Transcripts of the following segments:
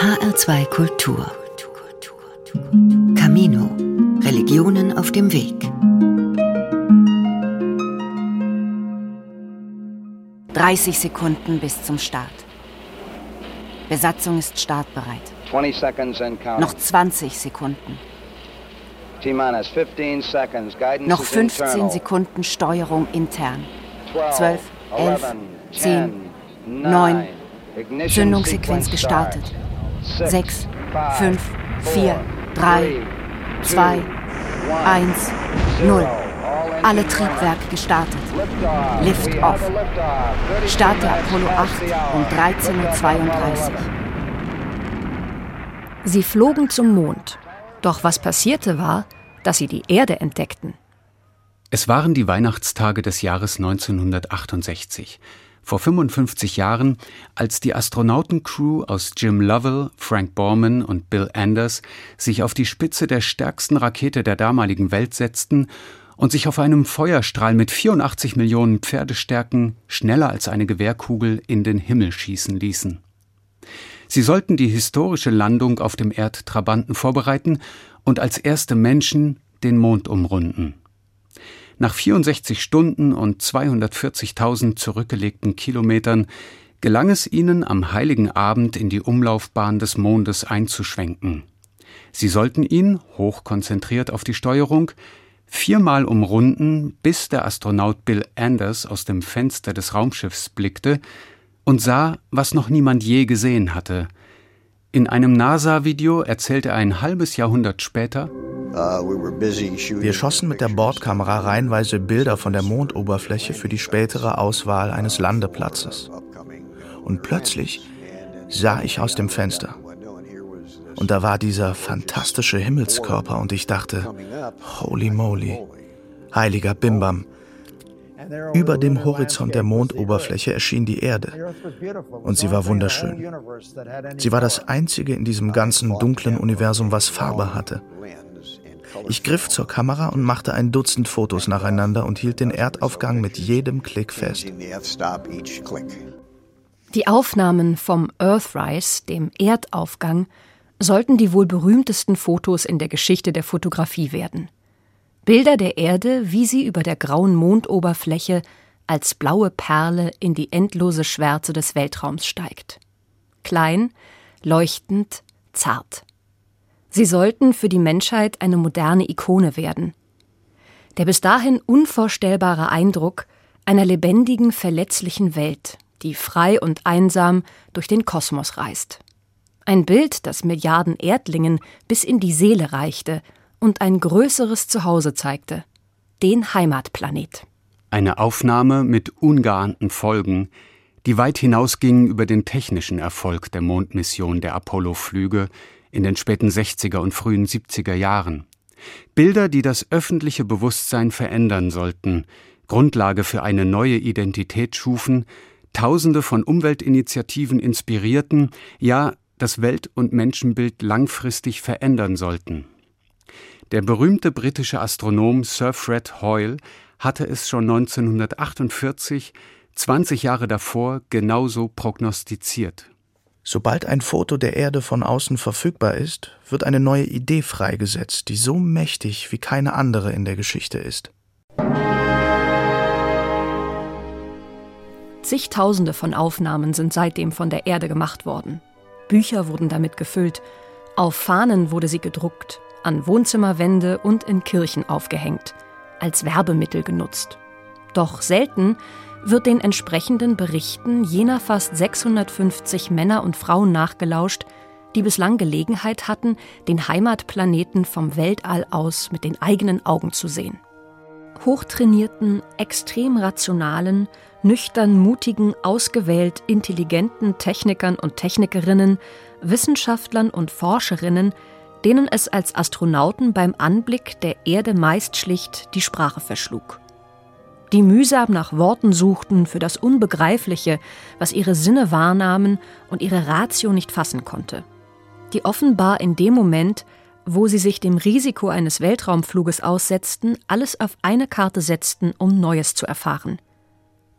HR2 Kultur. Camino. Religionen auf dem Weg. 30 Sekunden bis zum Start. Besatzung ist startbereit. Noch 20 Sekunden. Noch 15 Sekunden Steuerung intern. 12, 11, 10, 9. Zündungssequenz gestartet. 6, 5, 4, 3, 2, 1, 0. Alle Triebwerke gestartet. Lift off. Start der Apollo 8 um 13.32 Uhr. Sie flogen zum Mond. Doch was passierte war, dass sie die Erde entdeckten. Es waren die Weihnachtstage des Jahres 1968. Vor 55 Jahren, als die Astronautencrew aus Jim Lovell, Frank Borman und Bill Anders sich auf die Spitze der stärksten Rakete der damaligen Welt setzten und sich auf einem Feuerstrahl mit 84 Millionen Pferdestärken schneller als eine Gewehrkugel in den Himmel schießen ließen. Sie sollten die historische Landung auf dem Erdtrabanten vorbereiten und als erste Menschen den Mond umrunden. Nach 64 Stunden und 240.000 zurückgelegten Kilometern gelang es ihnen, am heiligen Abend in die Umlaufbahn des Mondes einzuschwenken. Sie sollten ihn, hochkonzentriert auf die Steuerung, viermal umrunden, bis der Astronaut Bill Anders aus dem Fenster des Raumschiffs blickte und sah, was noch niemand je gesehen hatte. In einem NASA-Video erzählte er ein halbes Jahrhundert später, uh, wir schossen mit der Bordkamera reihenweise Bilder von der Mondoberfläche für die spätere Auswahl eines Landeplatzes. Und plötzlich sah ich aus dem Fenster. Und da war dieser fantastische Himmelskörper und ich dachte, holy moly, heiliger Bimbam. Über dem Horizont der Mondoberfläche erschien die Erde und sie war wunderschön. Sie war das einzige in diesem ganzen dunklen Universum, was Farbe hatte. Ich griff zur Kamera und machte ein Dutzend Fotos nacheinander und hielt den Erdaufgang mit jedem Klick fest. Die Aufnahmen vom Earthrise, dem Erdaufgang, sollten die wohl berühmtesten Fotos in der Geschichte der Fotografie werden. Bilder der Erde, wie sie über der grauen Mondoberfläche als blaue Perle in die endlose Schwärze des Weltraums steigt. Klein, leuchtend, zart. Sie sollten für die Menschheit eine moderne Ikone werden. Der bis dahin unvorstellbare Eindruck einer lebendigen, verletzlichen Welt, die frei und einsam durch den Kosmos reist. Ein Bild, das Milliarden Erdlingen bis in die Seele reichte und ein größeres Zuhause zeigte, den Heimatplanet. Eine Aufnahme mit ungeahnten Folgen, die weit hinausgingen über den technischen Erfolg der Mondmission der Apollo-Flüge in den späten 60er und frühen 70er Jahren. Bilder, die das öffentliche Bewusstsein verändern sollten, Grundlage für eine neue Identität schufen, Tausende von Umweltinitiativen inspirierten, ja das Welt- und Menschenbild langfristig verändern sollten. Der berühmte britische Astronom Sir Fred Hoyle hatte es schon 1948, 20 Jahre davor, genauso prognostiziert. Sobald ein Foto der Erde von außen verfügbar ist, wird eine neue Idee freigesetzt, die so mächtig wie keine andere in der Geschichte ist. Zigtausende von Aufnahmen sind seitdem von der Erde gemacht worden. Bücher wurden damit gefüllt, auf Fahnen wurde sie gedruckt, an Wohnzimmerwände und in Kirchen aufgehängt, als Werbemittel genutzt. Doch selten wird den entsprechenden Berichten jener fast 650 Männer und Frauen nachgelauscht, die bislang Gelegenheit hatten, den Heimatplaneten vom Weltall aus mit den eigenen Augen zu sehen. Hochtrainierten, extrem rationalen, nüchtern mutigen, ausgewählt intelligenten Technikern und Technikerinnen, Wissenschaftlern und Forscherinnen, denen es als Astronauten beim Anblick der Erde meist schlicht die Sprache verschlug. Die mühsam nach Worten suchten für das Unbegreifliche, was ihre Sinne wahrnahmen und ihre Ratio nicht fassen konnte. Die offenbar in dem Moment, wo sie sich dem Risiko eines Weltraumfluges aussetzten, alles auf eine Karte setzten, um Neues zu erfahren –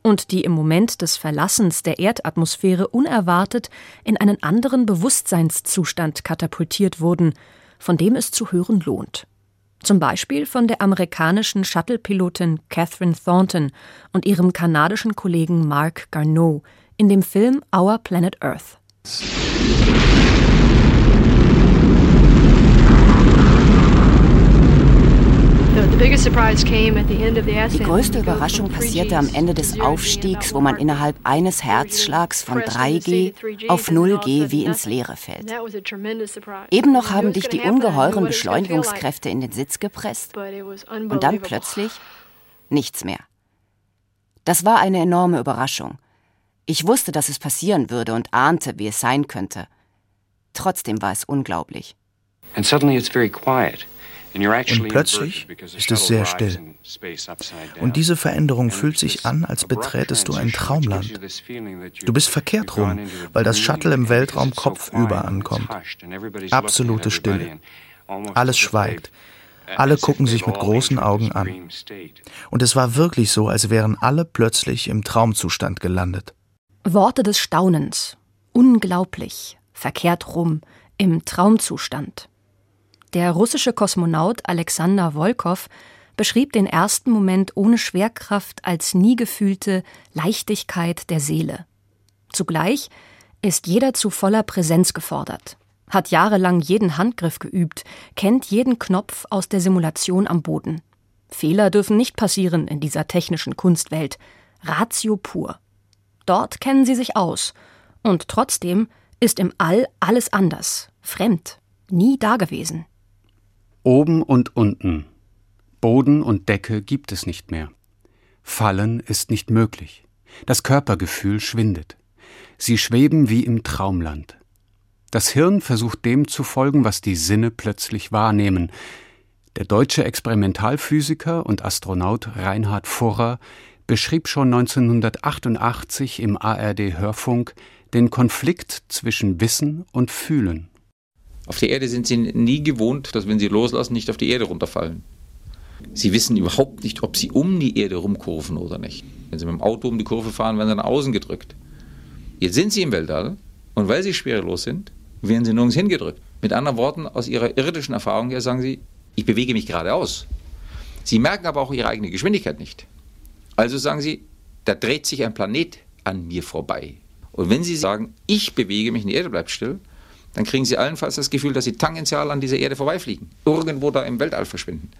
und die im Moment des Verlassens der Erdatmosphäre unerwartet in einen anderen Bewusstseinszustand katapultiert wurden, von dem es zu hören lohnt. Zum Beispiel von der amerikanischen Shuttle-Pilotin Catherine Thornton und ihrem kanadischen Kollegen Mark Garneau in dem Film Our Planet Earth. Die größte Überraschung passierte am Ende des Aufstiegs, wo man innerhalb eines Herzschlags von 3G auf 0G wie ins Leere fällt. Eben noch haben dich die ungeheuren Beschleunigungskräfte in den Sitz gepresst und dann plötzlich nichts mehr. Das war eine enorme Überraschung. Ich wusste, dass es passieren würde und ahnte, wie es sein könnte. Trotzdem war es unglaublich. And suddenly it's very quiet. Und plötzlich ist es sehr still. Und diese Veränderung fühlt sich an, als beträtest du ein Traumland. Du bist verkehrt rum, weil das Shuttle im Weltraum kopfüber ankommt. Absolute Stille. Alles schweigt. Alle gucken sich mit großen Augen an. Und es war wirklich so, als wären alle plötzlich im Traumzustand gelandet. Worte des Staunens. Unglaublich. Verkehrt rum. Im Traumzustand. Der russische Kosmonaut Alexander Volkov beschrieb den ersten Moment ohne Schwerkraft als nie gefühlte Leichtigkeit der Seele. Zugleich ist jeder zu voller Präsenz gefordert, hat jahrelang jeden Handgriff geübt, kennt jeden Knopf aus der Simulation am Boden. Fehler dürfen nicht passieren in dieser technischen Kunstwelt. Ratio pur. Dort kennen sie sich aus. Und trotzdem ist im All alles anders, fremd, nie dagewesen. Oben und unten, Boden und Decke gibt es nicht mehr. Fallen ist nicht möglich. Das Körpergefühl schwindet. Sie schweben wie im Traumland. Das Hirn versucht dem zu folgen, was die Sinne plötzlich wahrnehmen. Der deutsche Experimentalphysiker und Astronaut Reinhard Furrer beschrieb schon 1988 im ARD Hörfunk den Konflikt zwischen Wissen und Fühlen. Auf der Erde sind sie nie gewohnt, dass wenn sie loslassen, nicht auf die Erde runterfallen. Sie wissen überhaupt nicht, ob sie um die Erde rumkurven oder nicht. Wenn sie mit dem Auto um die Kurve fahren, werden sie nach außen gedrückt. Jetzt sind sie im Weltall und weil sie schwerelos sind, werden sie nirgends hingedrückt. Mit anderen Worten, aus ihrer irdischen Erfahrung her sagen sie, ich bewege mich geradeaus. Sie merken aber auch ihre eigene Geschwindigkeit nicht. Also sagen sie, da dreht sich ein Planet an mir vorbei. Und wenn sie sagen, ich bewege mich die Erde bleibt still, dann kriegen sie allenfalls das Gefühl, dass sie tangential an dieser Erde vorbeifliegen, irgendwo da im Weltall verschwinden.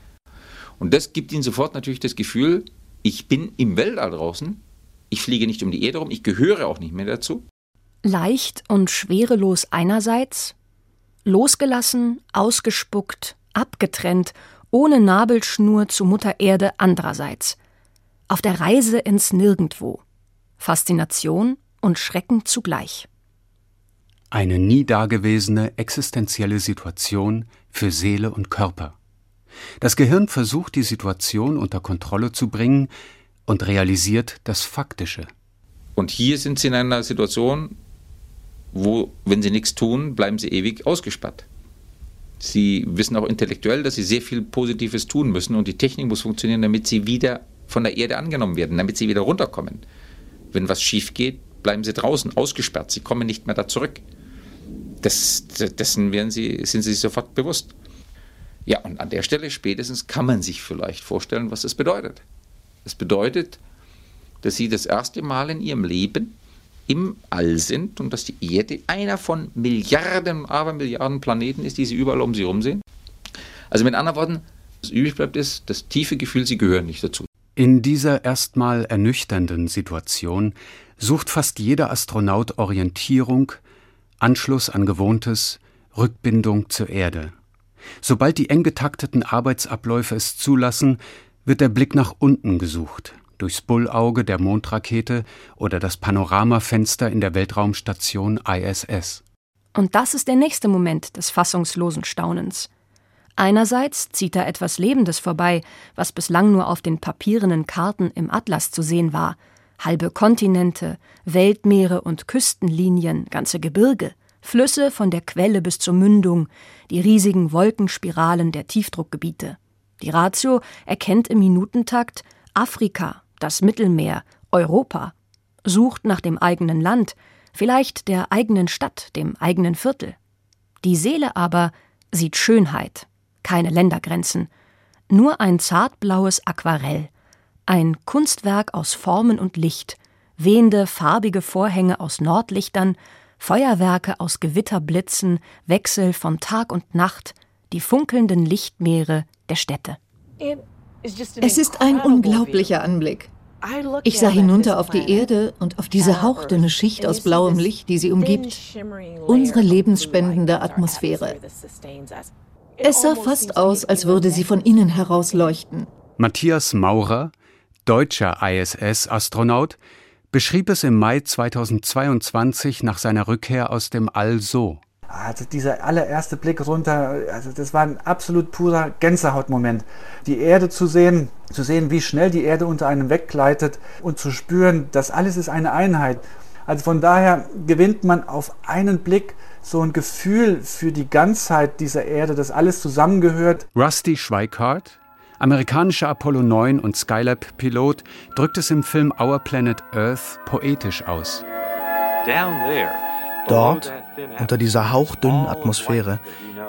Und das gibt ihnen sofort natürlich das Gefühl, ich bin im Weltall draußen, ich fliege nicht um die Erde rum, ich gehöre auch nicht mehr dazu. Leicht und schwerelos einerseits, losgelassen, ausgespuckt, abgetrennt, ohne Nabelschnur zu Mutter Erde andererseits. Auf der Reise ins Nirgendwo. Faszination und Schrecken zugleich. Eine nie dagewesene existenzielle Situation für Seele und Körper. Das Gehirn versucht, die Situation unter Kontrolle zu bringen und realisiert das Faktische. Und hier sind Sie in einer Situation, wo, wenn Sie nichts tun, bleiben Sie ewig ausgesperrt. Sie wissen auch intellektuell, dass Sie sehr viel Positives tun müssen und die Technik muss funktionieren, damit Sie wieder von der Erde angenommen werden, damit Sie wieder runterkommen. Wenn was schief geht, bleiben Sie draußen, ausgesperrt. Sie kommen nicht mehr da zurück. Das, dessen werden sie, sind sie sich sofort bewusst. Ja, und an der Stelle spätestens kann man sich vielleicht vorstellen, was das bedeutet. Es bedeutet, dass sie das erste Mal in ihrem Leben im All sind und dass die Erde einer von Milliarden, aber Milliarden Planeten ist, die sie überall um sie herum sehen. Also mit anderen Worten, was übrig bleibt, ist das tiefe Gefühl, sie gehören nicht dazu. In dieser erstmal ernüchternden Situation sucht fast jeder Astronaut Orientierung, Anschluss an Gewohntes, Rückbindung zur Erde. Sobald die eng getakteten Arbeitsabläufe es zulassen, wird der Blick nach unten gesucht, durchs Bullauge der Mondrakete oder das Panoramafenster in der Weltraumstation ISS. Und das ist der nächste Moment des fassungslosen Staunens. Einerseits zieht da etwas Lebendes vorbei, was bislang nur auf den papierenen Karten im Atlas zu sehen war, halbe Kontinente, Weltmeere und Küstenlinien, ganze Gebirge, Flüsse von der Quelle bis zur Mündung, die riesigen Wolkenspiralen der Tiefdruckgebiete. Die Ratio erkennt im Minutentakt Afrika, das Mittelmeer, Europa, sucht nach dem eigenen Land, vielleicht der eigenen Stadt, dem eigenen Viertel. Die Seele aber sieht Schönheit, keine Ländergrenzen, nur ein zartblaues Aquarell, ein Kunstwerk aus Formen und Licht, wehende farbige Vorhänge aus Nordlichtern, Feuerwerke aus Gewitterblitzen, Wechsel von Tag und Nacht, die funkelnden Lichtmeere der Städte. Es ist ein unglaublicher Anblick. Ich sah hinunter auf die Erde und auf diese hauchdünne Schicht aus blauem Licht, die sie umgibt. Unsere lebensspendende Atmosphäre. Es sah fast aus, als würde sie von innen heraus leuchten. Matthias Maurer, deutscher ISS-Astronaut, beschrieb es im Mai 2022 nach seiner Rückkehr aus dem All so. Also dieser allererste Blick runter, also das war ein absolut purer Gänsehautmoment. Die Erde zu sehen, zu sehen, wie schnell die Erde unter einem weggleitet und zu spüren, das alles ist eine Einheit. Also von daher gewinnt man auf einen Blick so ein Gefühl für die Ganzheit dieser Erde, dass alles zusammengehört. Rusty Schweikart, amerikanischer Apollo 9 und Skylab-Pilot, drückt es im Film Our Planet Earth poetisch aus. Dort, unter dieser hauchdünnen Atmosphäre,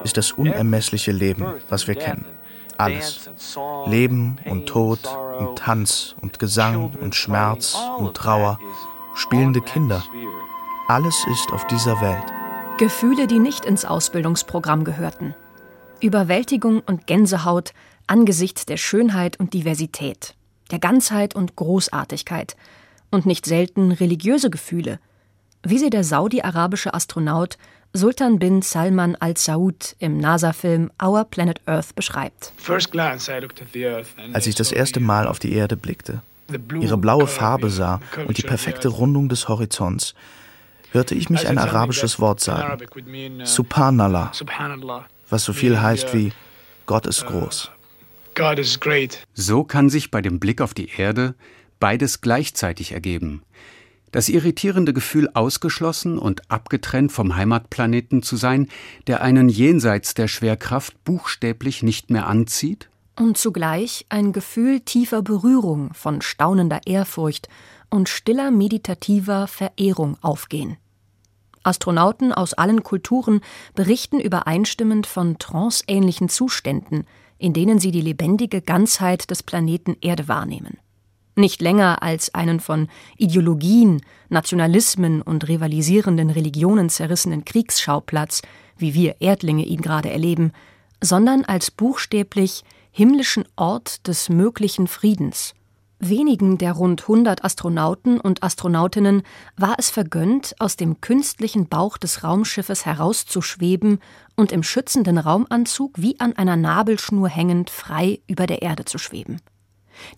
ist das unermessliche Leben, was wir kennen. Alles. Leben und Tod und Tanz und Gesang und Schmerz und Trauer, spielende Kinder. Alles ist auf dieser Welt. Gefühle, die nicht ins Ausbildungsprogramm gehörten. Überwältigung und Gänsehaut angesichts der Schönheit und Diversität, der Ganzheit und Großartigkeit und nicht selten religiöse Gefühle, wie sie der saudi-arabische Astronaut Sultan bin Salman al Saud im NASA-Film Our Planet Earth beschreibt. Als ich das erste Mal auf die Erde blickte, ihre blaue Farbe sah und die perfekte Rundung des Horizonts, hörte ich mich ein arabisches Wort sagen. Uh, Subhanallah, was so viel heißt wie Gott ist groß. So kann sich bei dem Blick auf die Erde beides gleichzeitig ergeben. Das irritierende Gefühl, ausgeschlossen und abgetrennt vom Heimatplaneten zu sein, der einen jenseits der Schwerkraft buchstäblich nicht mehr anzieht? Und zugleich ein Gefühl tiefer Berührung, von staunender Ehrfurcht und stiller meditativer Verehrung aufgehen. Astronauten aus allen Kulturen berichten übereinstimmend von tranceähnlichen Zuständen, in denen sie die lebendige Ganzheit des Planeten Erde wahrnehmen nicht länger als einen von Ideologien, Nationalismen und rivalisierenden Religionen zerrissenen Kriegsschauplatz, wie wir Erdlinge ihn gerade erleben, sondern als buchstäblich himmlischen Ort des möglichen Friedens. Wenigen der rund 100 Astronauten und Astronautinnen war es vergönnt, aus dem künstlichen Bauch des Raumschiffes herauszuschweben und im schützenden Raumanzug wie an einer Nabelschnur hängend frei über der Erde zu schweben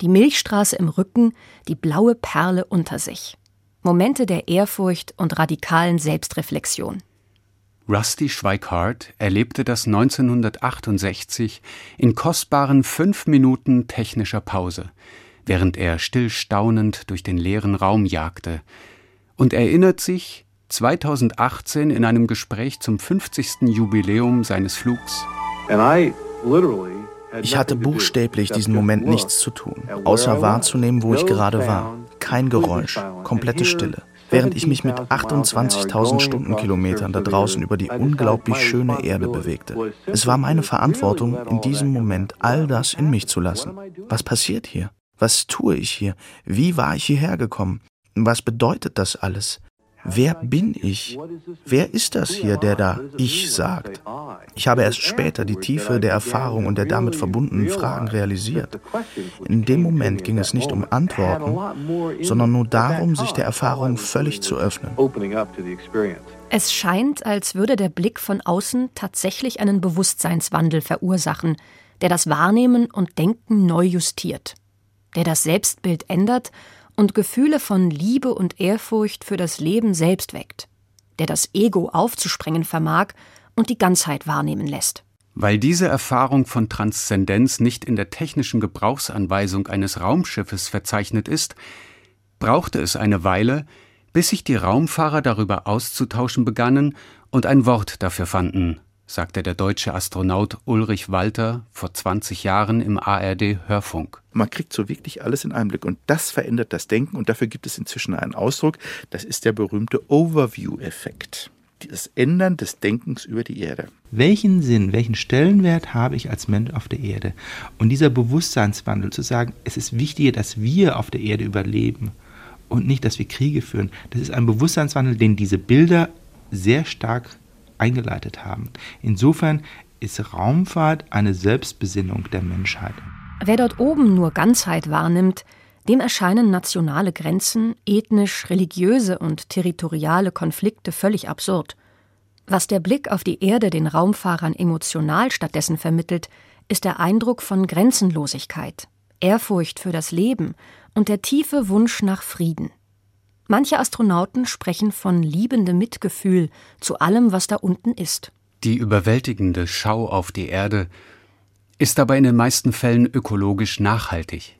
die Milchstraße im Rücken, die blaue Perle unter sich. Momente der Ehrfurcht und radikalen Selbstreflexion. Rusty Schweikart erlebte das 1968 in kostbaren fünf Minuten technischer Pause, während er stillstaunend durch den leeren Raum jagte, und erinnert sich 2018 in einem Gespräch zum 50. Jubiläum seines Flugs. And I literally ich hatte buchstäblich diesen Moment nichts zu tun, außer wahrzunehmen, wo ich gerade war. Kein Geräusch, komplette Stille. Während ich mich mit 28.000 Stundenkilometern da draußen über die unglaublich schöne Erde bewegte. Es war meine Verantwortung, in diesem Moment all das in mich zu lassen. Was passiert hier? Was tue ich hier? Wie war ich hierher gekommen? Was bedeutet das alles? Wer bin ich? Wer ist das hier, der da ich sagt? Ich habe erst später die Tiefe der Erfahrung und der damit verbundenen Fragen realisiert. In dem Moment ging es nicht um Antworten, sondern nur darum, sich der Erfahrung völlig zu öffnen. Es scheint, als würde der Blick von außen tatsächlich einen Bewusstseinswandel verursachen, der das Wahrnehmen und Denken neu justiert, der das Selbstbild ändert und Gefühle von Liebe und Ehrfurcht für das Leben selbst weckt, der das Ego aufzusprengen vermag und die Ganzheit wahrnehmen lässt. Weil diese Erfahrung von Transzendenz nicht in der technischen Gebrauchsanweisung eines Raumschiffes verzeichnet ist, brauchte es eine Weile, bis sich die Raumfahrer darüber auszutauschen begannen und ein Wort dafür fanden. Sagte der deutsche Astronaut Ulrich Walter vor 20 Jahren im ARD Hörfunk. Man kriegt so wirklich alles in einem Blick und das verändert das Denken und dafür gibt es inzwischen einen Ausdruck, das ist der berühmte Overview-Effekt. Das Ändern des Denkens über die Erde. Welchen Sinn, welchen Stellenwert habe ich als Mensch auf der Erde? Und dieser Bewusstseinswandel zu sagen, es ist wichtiger, dass wir auf der Erde überleben und nicht, dass wir Kriege führen. Das ist ein Bewusstseinswandel, den diese Bilder sehr stark eingeleitet haben. Insofern ist Raumfahrt eine Selbstbesinnung der Menschheit. Wer dort oben nur Ganzheit wahrnimmt, dem erscheinen nationale Grenzen, ethnisch, religiöse und territoriale Konflikte völlig absurd. Was der Blick auf die Erde den Raumfahrern emotional stattdessen vermittelt, ist der Eindruck von Grenzenlosigkeit, Ehrfurcht für das Leben und der tiefe Wunsch nach Frieden. Manche Astronauten sprechen von liebendem Mitgefühl zu allem, was da unten ist. Die überwältigende Schau auf die Erde ist aber in den meisten Fällen ökologisch nachhaltig.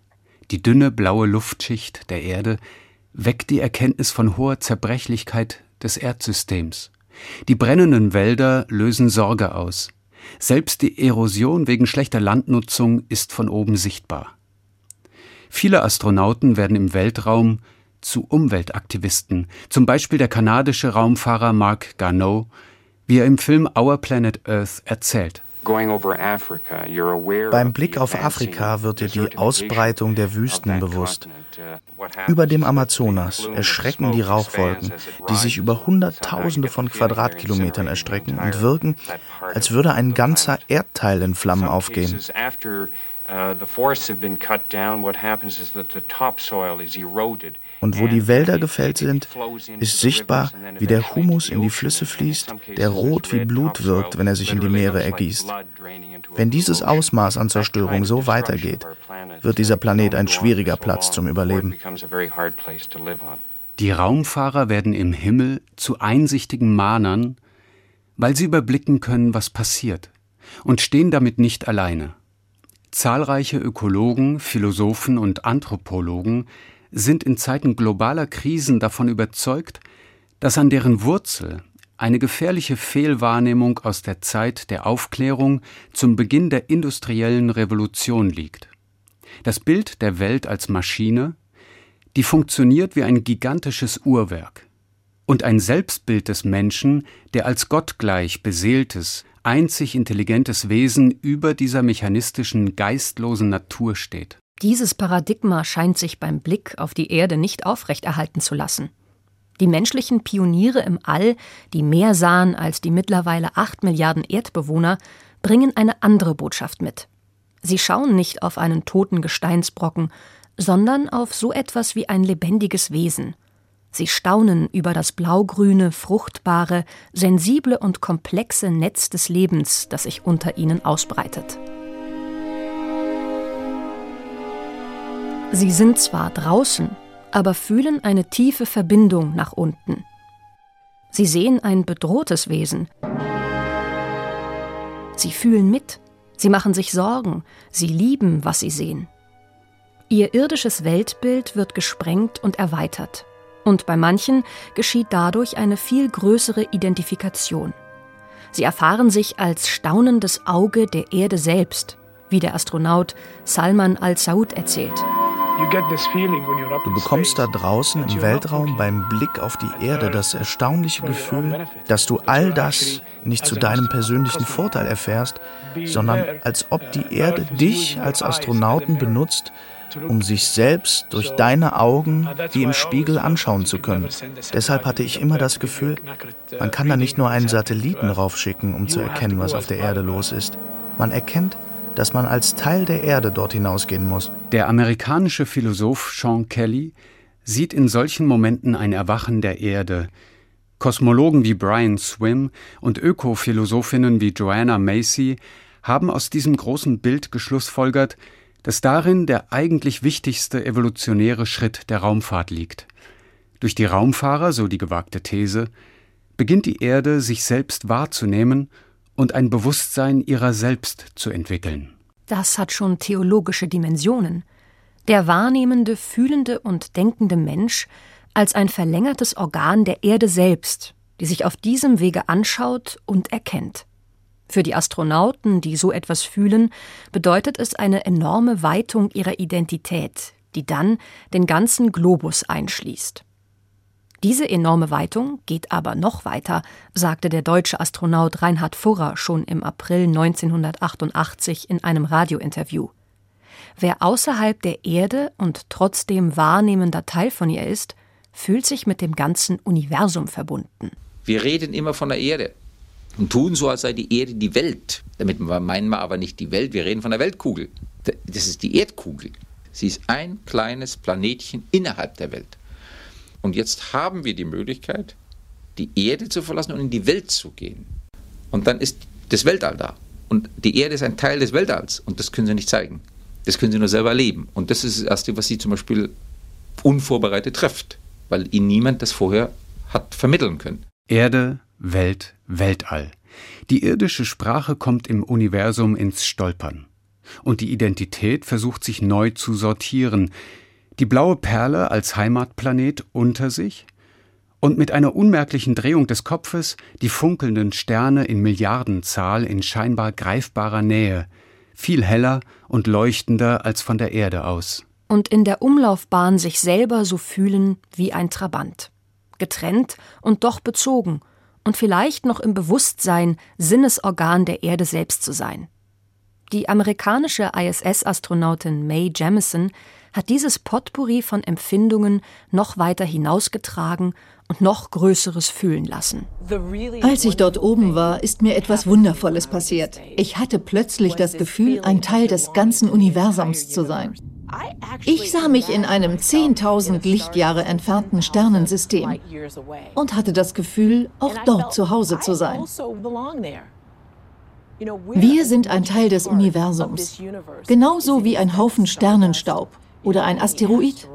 Die dünne blaue Luftschicht der Erde weckt die Erkenntnis von hoher Zerbrechlichkeit des Erdsystems. Die brennenden Wälder lösen Sorge aus. Selbst die Erosion wegen schlechter Landnutzung ist von oben sichtbar. Viele Astronauten werden im Weltraum zu Umweltaktivisten, zum Beispiel der kanadische Raumfahrer Mark Garneau, wie er im Film Our Planet Earth erzählt. Beim Blick auf Afrika wird dir die Ausbreitung der Wüsten bewusst. Über dem Amazonas erschrecken die Rauchwolken, die sich über Hunderttausende von Quadratkilometern erstrecken und wirken, als würde ein ganzer Erdteil in Flammen aufgehen. Und wo die Wälder gefällt sind, ist sichtbar, wie der Humus in die Flüsse fließt, der rot wie Blut wirkt, wenn er sich in die Meere ergießt. Wenn dieses Ausmaß an Zerstörung so weitergeht, wird dieser Planet ein schwieriger Platz zum Überleben. Die Raumfahrer werden im Himmel zu einsichtigen Mahnern, weil sie überblicken können, was passiert, und stehen damit nicht alleine. Zahlreiche Ökologen, Philosophen und Anthropologen sind in Zeiten globaler Krisen davon überzeugt, dass an deren Wurzel eine gefährliche Fehlwahrnehmung aus der Zeit der Aufklärung zum Beginn der industriellen Revolution liegt. Das Bild der Welt als Maschine, die funktioniert wie ein gigantisches Uhrwerk, und ein Selbstbild des Menschen, der als gottgleich beseeltes, einzig intelligentes Wesen über dieser mechanistischen, geistlosen Natur steht. Dieses Paradigma scheint sich beim Blick auf die Erde nicht aufrechterhalten zu lassen. Die menschlichen Pioniere im All, die mehr sahen als die mittlerweile acht Milliarden Erdbewohner, bringen eine andere Botschaft mit. Sie schauen nicht auf einen toten Gesteinsbrocken, sondern auf so etwas wie ein lebendiges Wesen. Sie staunen über das blaugrüne, fruchtbare, sensible und komplexe Netz des Lebens, das sich unter ihnen ausbreitet. Sie sind zwar draußen, aber fühlen eine tiefe Verbindung nach unten. Sie sehen ein bedrohtes Wesen. Sie fühlen mit, sie machen sich Sorgen, sie lieben, was sie sehen. Ihr irdisches Weltbild wird gesprengt und erweitert. Und bei manchen geschieht dadurch eine viel größere Identifikation. Sie erfahren sich als staunendes Auge der Erde selbst, wie der Astronaut Salman al-Saud erzählt. Du bekommst da draußen im Weltraum beim Blick auf die Erde das erstaunliche Gefühl, dass du all das nicht zu deinem persönlichen Vorteil erfährst, sondern als ob die Erde dich als Astronauten benutzt, um sich selbst durch deine Augen wie im Spiegel anschauen zu können. Deshalb hatte ich immer das Gefühl, man kann da nicht nur einen Satelliten raufschicken, um zu erkennen, was auf der Erde los ist. Man erkennt, dass man als Teil der Erde dort hinausgehen muss. Der amerikanische Philosoph Sean Kelly sieht in solchen Momenten ein Erwachen der Erde. Kosmologen wie Brian Swim und Ökophilosophinnen wie Joanna Macy haben aus diesem großen Bild geschlussfolgert, dass darin der eigentlich wichtigste evolutionäre Schritt der Raumfahrt liegt. Durch die Raumfahrer, so die gewagte These, beginnt die Erde sich selbst wahrzunehmen und ein Bewusstsein ihrer selbst zu entwickeln. Das hat schon theologische Dimensionen. Der wahrnehmende, fühlende und denkende Mensch als ein verlängertes Organ der Erde selbst, die sich auf diesem Wege anschaut und erkennt. Für die Astronauten, die so etwas fühlen, bedeutet es eine enorme Weitung ihrer Identität, die dann den ganzen Globus einschließt. Diese enorme Weitung geht aber noch weiter, sagte der deutsche Astronaut Reinhard Furrer schon im April 1988 in einem Radiointerview. Wer außerhalb der Erde und trotzdem wahrnehmender Teil von ihr ist, fühlt sich mit dem ganzen Universum verbunden. Wir reden immer von der Erde und tun so, als sei die Erde die Welt. Damit meinen wir aber nicht die Welt, wir reden von der Weltkugel. Das ist die Erdkugel. Sie ist ein kleines Planetchen innerhalb der Welt. Und jetzt haben wir die Möglichkeit, die Erde zu verlassen und in die Welt zu gehen. Und dann ist das Weltall da. Und die Erde ist ein Teil des Weltalls. Und das können sie nicht zeigen. Das können sie nur selber erleben. Und das ist das Erste, was sie zum Beispiel unvorbereitet trifft, weil ihnen niemand das vorher hat vermitteln können. Erde, Welt, Weltall. Die irdische Sprache kommt im Universum ins Stolpern. Und die Identität versucht sich neu zu sortieren, die blaue Perle als Heimatplanet unter sich und mit einer unmerklichen Drehung des Kopfes die funkelnden Sterne in Milliardenzahl in scheinbar greifbarer Nähe, viel heller und leuchtender als von der Erde aus. Und in der Umlaufbahn sich selber so fühlen wie ein Trabant. Getrennt und doch bezogen und vielleicht noch im Bewusstsein, Sinnesorgan der Erde selbst zu sein. Die amerikanische ISS-Astronautin Mae Jemison hat dieses Potpourri von Empfindungen noch weiter hinausgetragen und noch Größeres fühlen lassen. Als ich dort oben war, ist mir etwas Wundervolles passiert. Ich hatte plötzlich das Gefühl, ein Teil des ganzen Universums zu sein. Ich sah mich in einem 10.000 Lichtjahre entfernten Sternensystem und hatte das Gefühl, auch dort zu Hause zu sein. Wir sind ein Teil des Universums, genauso wie ein Haufen Sternenstaub oder ein Asteroid.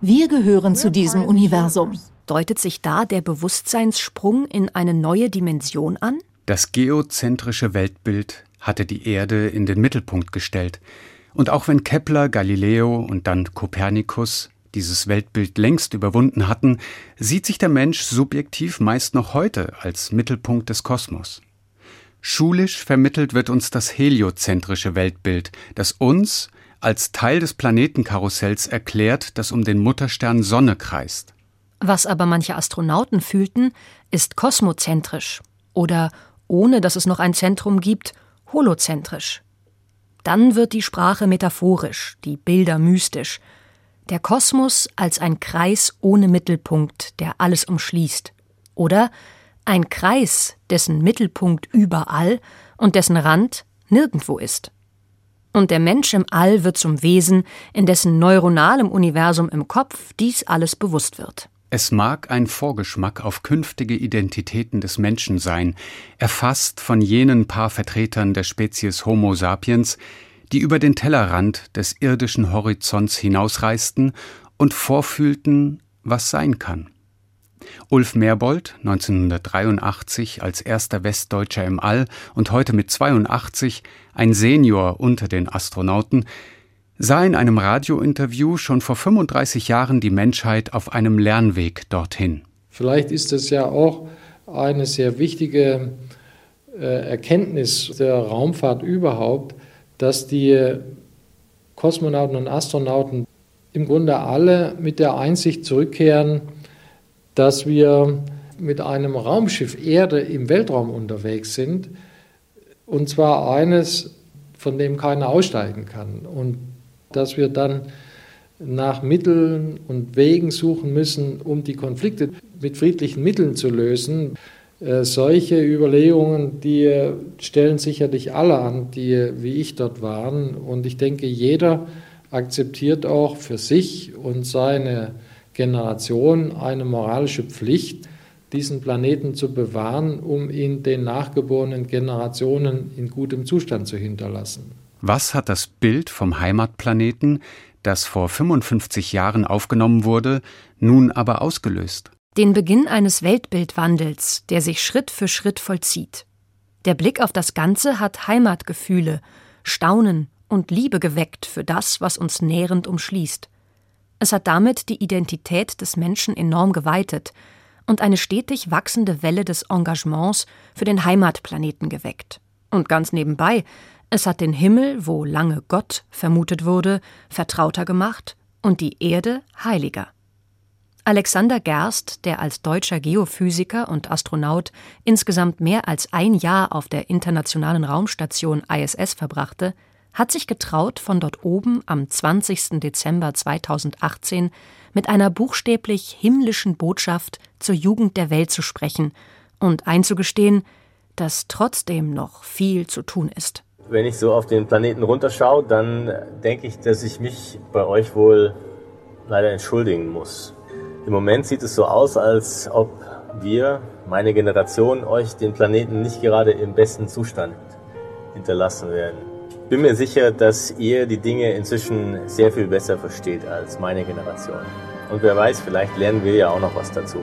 Wir gehören zu diesem Universum. Deutet sich da der Bewusstseinssprung in eine neue Dimension an? Das geozentrische Weltbild hatte die Erde in den Mittelpunkt gestellt. Und auch wenn Kepler, Galileo und dann Kopernikus dieses Weltbild längst überwunden hatten, sieht sich der Mensch subjektiv meist noch heute als Mittelpunkt des Kosmos. Schulisch vermittelt wird uns das heliozentrische Weltbild, das uns als Teil des Planetenkarussells erklärt, das um den Mutterstern Sonne kreist. Was aber manche Astronauten fühlten, ist kosmozentrisch oder, ohne dass es noch ein Zentrum gibt, holozentrisch. Dann wird die Sprache metaphorisch, die Bilder mystisch. Der Kosmos als ein Kreis ohne Mittelpunkt, der alles umschließt. Oder ein Kreis, dessen Mittelpunkt überall und dessen Rand nirgendwo ist. Und der Mensch im All wird zum Wesen, in dessen neuronalem Universum im Kopf dies alles bewusst wird. Es mag ein Vorgeschmack auf künftige Identitäten des Menschen sein, erfasst von jenen paar Vertretern der Spezies Homo sapiens, die über den Tellerrand des irdischen Horizonts hinausreisten und vorfühlten, was sein kann. Ulf Merbold, 1983 als erster Westdeutscher im All und heute mit 82 ein Senior unter den Astronauten, sah in einem Radiointerview schon vor 35 Jahren die Menschheit auf einem Lernweg dorthin. Vielleicht ist es ja auch eine sehr wichtige äh, Erkenntnis der Raumfahrt überhaupt, dass die Kosmonauten und Astronauten im Grunde alle mit der Einsicht zurückkehren, dass wir mit einem Raumschiff Erde im Weltraum unterwegs sind, und zwar eines, von dem keiner aussteigen kann. Und dass wir dann nach Mitteln und Wegen suchen müssen, um die Konflikte mit friedlichen Mitteln zu lösen. Äh, solche Überlegungen, die stellen sicherlich alle an, die wie ich dort waren. Und ich denke, jeder akzeptiert auch für sich und seine Generation eine moralische Pflicht, diesen Planeten zu bewahren, um ihn den nachgeborenen Generationen in gutem Zustand zu hinterlassen. Was hat das Bild vom Heimatplaneten, das vor 55 Jahren aufgenommen wurde, nun aber ausgelöst? Den Beginn eines Weltbildwandels, der sich Schritt für Schritt vollzieht. Der Blick auf das Ganze hat Heimatgefühle, Staunen und Liebe geweckt für das, was uns nährend umschließt. Es hat damit die Identität des Menschen enorm geweitet und eine stetig wachsende Welle des Engagements für den Heimatplaneten geweckt. Und ganz nebenbei, es hat den Himmel, wo lange Gott vermutet wurde, vertrauter gemacht und die Erde heiliger. Alexander Gerst, der als deutscher Geophysiker und Astronaut insgesamt mehr als ein Jahr auf der internationalen Raumstation ISS verbrachte, hat sich getraut, von dort oben am 20. Dezember 2018 mit einer buchstäblich himmlischen Botschaft zur Jugend der Welt zu sprechen und einzugestehen, dass trotzdem noch viel zu tun ist. Wenn ich so auf den Planeten runterschaue, dann denke ich, dass ich mich bei euch wohl leider entschuldigen muss. Im Moment sieht es so aus, als ob wir, meine Generation, euch den Planeten nicht gerade im besten Zustand hinterlassen werden. Ich bin mir sicher, dass ihr die Dinge inzwischen sehr viel besser versteht als meine Generation. Und wer weiß, vielleicht lernen wir ja auch noch was dazu.